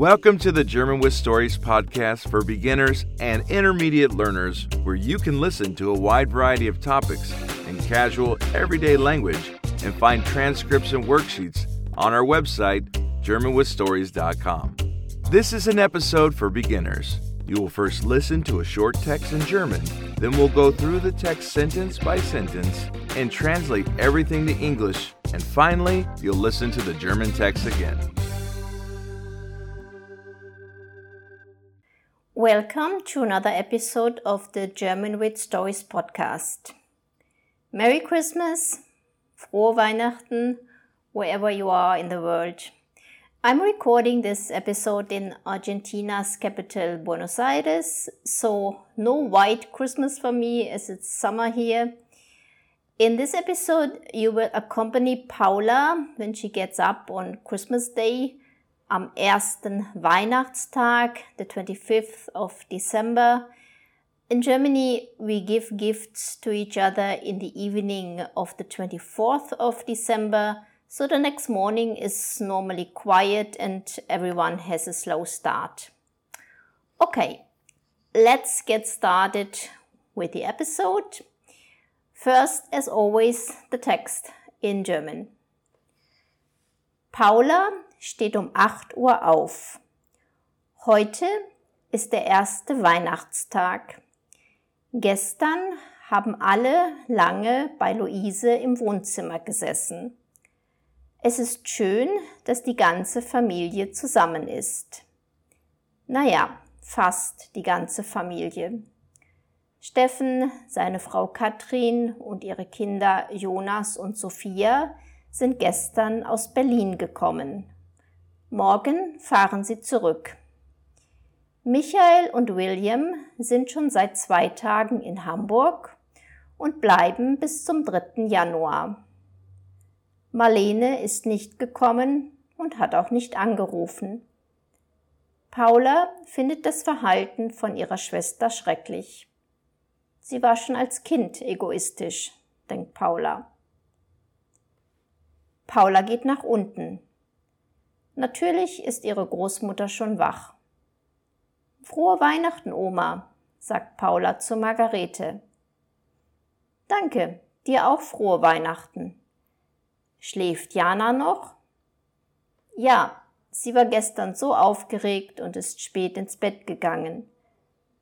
Welcome to the German with Stories podcast for beginners and intermediate learners, where you can listen to a wide variety of topics in casual, everyday language and find transcripts and worksheets on our website, GermanWithStories.com. This is an episode for beginners. You will first listen to a short text in German, then we'll go through the text sentence by sentence and translate everything to English, and finally, you'll listen to the German text again. Welcome to another episode of the German with Stories podcast. Merry Christmas, frohe Weihnachten, wherever you are in the world. I'm recording this episode in Argentina's capital, Buenos Aires, so no white Christmas for me as it's summer here. In this episode, you will accompany Paula when she gets up on Christmas Day am ersten Weihnachtstag, the 25th of December. In Germany, we give gifts to each other in the evening of the 24th of December, so the next morning is normally quiet and everyone has a slow start. Okay, let's get started with the episode. First, as always, the text in German. Paula steht um 8 Uhr auf. Heute ist der erste Weihnachtstag. Gestern haben alle lange bei Luise im Wohnzimmer gesessen. Es ist schön, dass die ganze Familie zusammen ist. Naja, fast die ganze Familie. Steffen, seine Frau Katrin und ihre Kinder Jonas und Sophia sind gestern aus Berlin gekommen. Morgen fahren sie zurück. Michael und William sind schon seit zwei Tagen in Hamburg und bleiben bis zum 3. Januar. Marlene ist nicht gekommen und hat auch nicht angerufen. Paula findet das Verhalten von ihrer Schwester schrecklich. Sie war schon als Kind egoistisch, denkt Paula. Paula geht nach unten. Natürlich ist ihre Großmutter schon wach. Frohe Weihnachten, Oma, sagt Paula zu Margarete. Danke, dir auch frohe Weihnachten. Schläft Jana noch? Ja, sie war gestern so aufgeregt und ist spät ins Bett gegangen.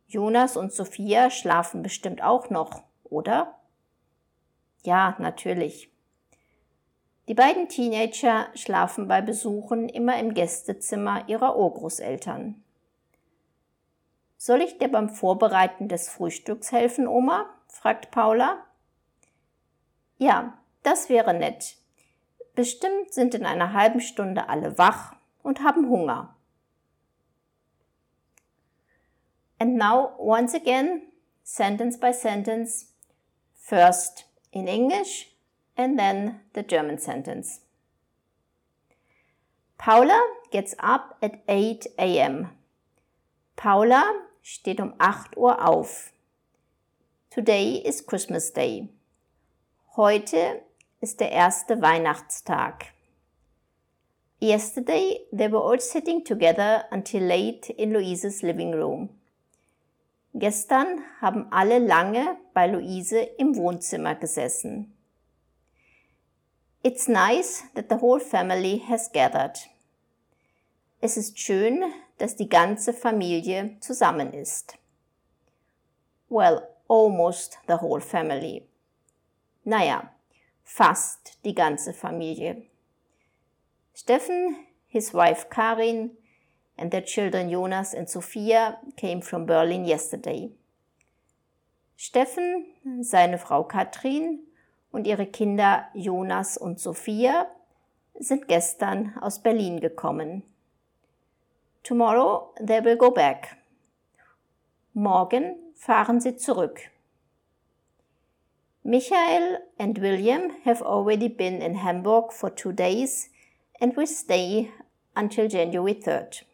Jonas und Sophia schlafen bestimmt auch noch, oder? Ja, natürlich. Die beiden Teenager schlafen bei Besuchen immer im Gästezimmer ihrer Urgroßeltern. Soll ich dir beim Vorbereiten des Frühstücks helfen, Oma? fragt Paula. Ja, das wäre nett. Bestimmt sind in einer halben Stunde alle wach und haben Hunger. And now, once again, sentence by sentence, first in English and then the German sentence. Paula gets up at 8 a.m. Paula steht um 8 Uhr auf. Today is Christmas Day. Heute ist der erste Weihnachtstag. Yesterday, they were all sitting together until late in Luises living room. Gestern haben alle lange bei Luise im Wohnzimmer gesessen. It's nice that the whole family has gathered. Es ist schön, dass die ganze Familie zusammen ist. Well, almost the whole family. Naja, fast die ganze Familie. Steffen, his wife Karin, and their children Jonas and Sophia came from Berlin yesterday. Steffen, seine Frau Katrin und ihre Kinder Jonas und Sophia sind gestern aus Berlin gekommen. Tomorrow they will go back. Morgen fahren sie zurück. Michael and William have already been in Hamburg for two days and will stay until January 3rd.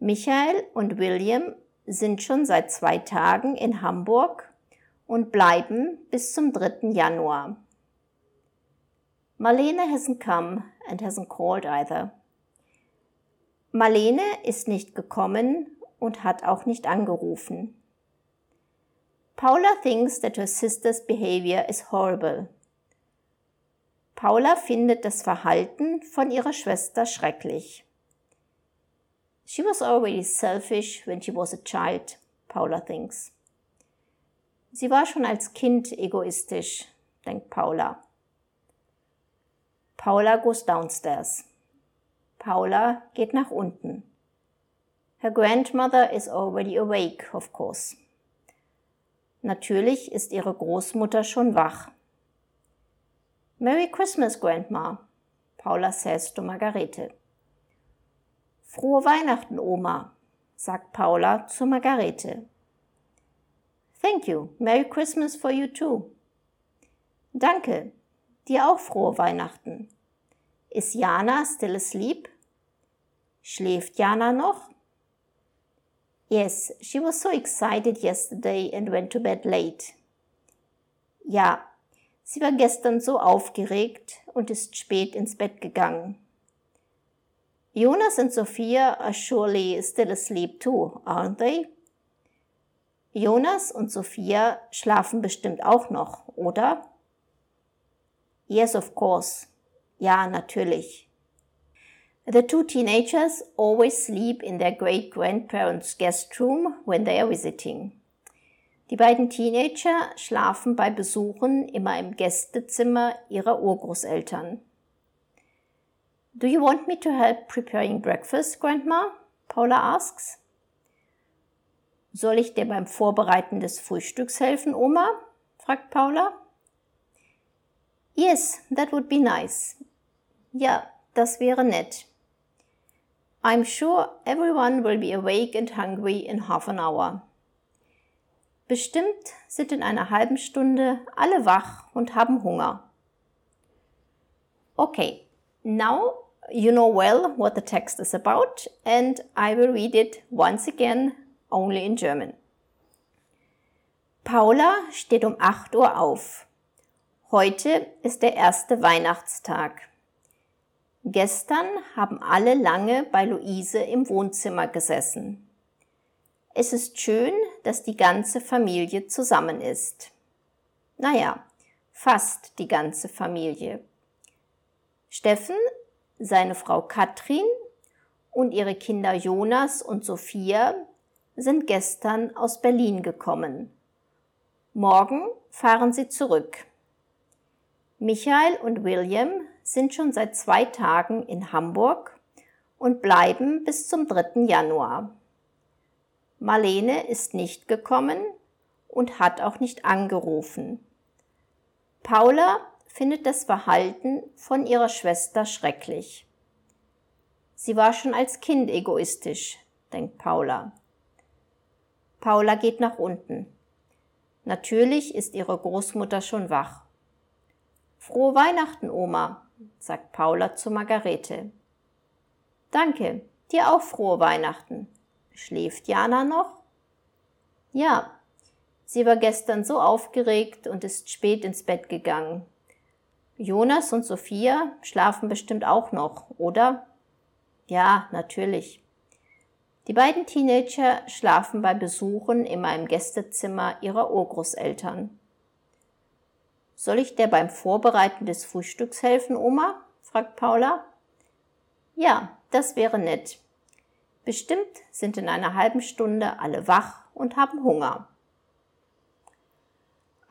Michael und William sind schon seit zwei Tagen in Hamburg und bleiben bis zum 3. Januar. Marlene hasn't come and hasn't called either. Marlene ist nicht gekommen und hat auch nicht angerufen. Paula thinks that her sister's behavior is horrible. Paula findet das Verhalten von ihrer Schwester schrecklich. She was already selfish when she was a child, Paula thinks. Sie war schon als Kind egoistisch, denkt Paula. Paula goes downstairs. Paula geht nach unten. Her grandmother is already awake, of course. Natürlich ist ihre Großmutter schon wach. Merry Christmas, Grandma, Paula says to Margarete. Frohe Weihnachten, Oma, sagt Paula zu Margarete. Thank you. Merry Christmas for you too. Danke. Dir auch frohe Weihnachten. Is Jana still asleep? Schläft Jana noch? Yes, she was so excited yesterday and went to bed late. Ja, sie war gestern so aufgeregt und ist spät ins Bett gegangen. Jonas and Sophia are surely still asleep too, aren't they? Jonas und Sophia schlafen bestimmt auch noch, oder? Yes, of course. Ja, natürlich. The two teenagers always sleep in their great grandparents' guest room when they are visiting. Die beiden Teenager schlafen bei Besuchen immer im Gästezimmer ihrer Urgroßeltern. Do you want me to help preparing breakfast, Grandma? Paula asks. Soll ich dir beim Vorbereiten des Frühstücks helfen, Oma? fragt Paula. Yes, that would be nice. Ja, das wäre nett. I'm sure everyone will be awake and hungry in half an hour. Bestimmt sind in einer halben Stunde alle wach und haben Hunger. Okay, now you know well what the text is about and I will read it once again only in German. Paula steht um 8 Uhr auf. Heute ist der erste Weihnachtstag. Gestern haben alle lange bei Luise im Wohnzimmer gesessen. Es ist schön, dass die ganze Familie zusammen ist. Naja, fast die ganze Familie. Steffen, seine Frau Katrin und ihre Kinder Jonas und Sophia sind gestern aus Berlin gekommen. Morgen fahren sie zurück. Michael und William sind schon seit zwei Tagen in Hamburg und bleiben bis zum 3. Januar. Marlene ist nicht gekommen und hat auch nicht angerufen. Paula findet das Verhalten von ihrer Schwester schrecklich. Sie war schon als Kind egoistisch, denkt Paula. Paula geht nach unten. Natürlich ist ihre Großmutter schon wach. Frohe Weihnachten, Oma, sagt Paula zu Margarete. Danke, dir auch frohe Weihnachten. Schläft Jana noch? Ja, sie war gestern so aufgeregt und ist spät ins Bett gegangen. Jonas und Sophia schlafen bestimmt auch noch, oder? Ja, natürlich. Die beiden Teenager schlafen bei Besuchen immer im Gästezimmer ihrer Urgroßeltern. Soll ich dir beim Vorbereiten des Frühstücks helfen, Oma? fragt Paula. Ja, das wäre nett. Bestimmt sind in einer halben Stunde alle wach und haben Hunger.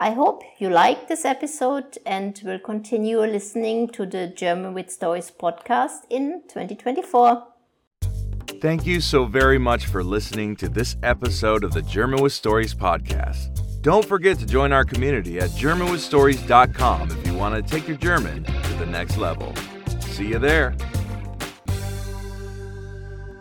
I hope you liked this episode and will continue listening to the German with Stories podcast in 2024. Thank you so very much for listening to this episode of the German with Stories podcast. Don't forget to join our community at GermanWithStories.com if you want to take your German to the next level. See you there.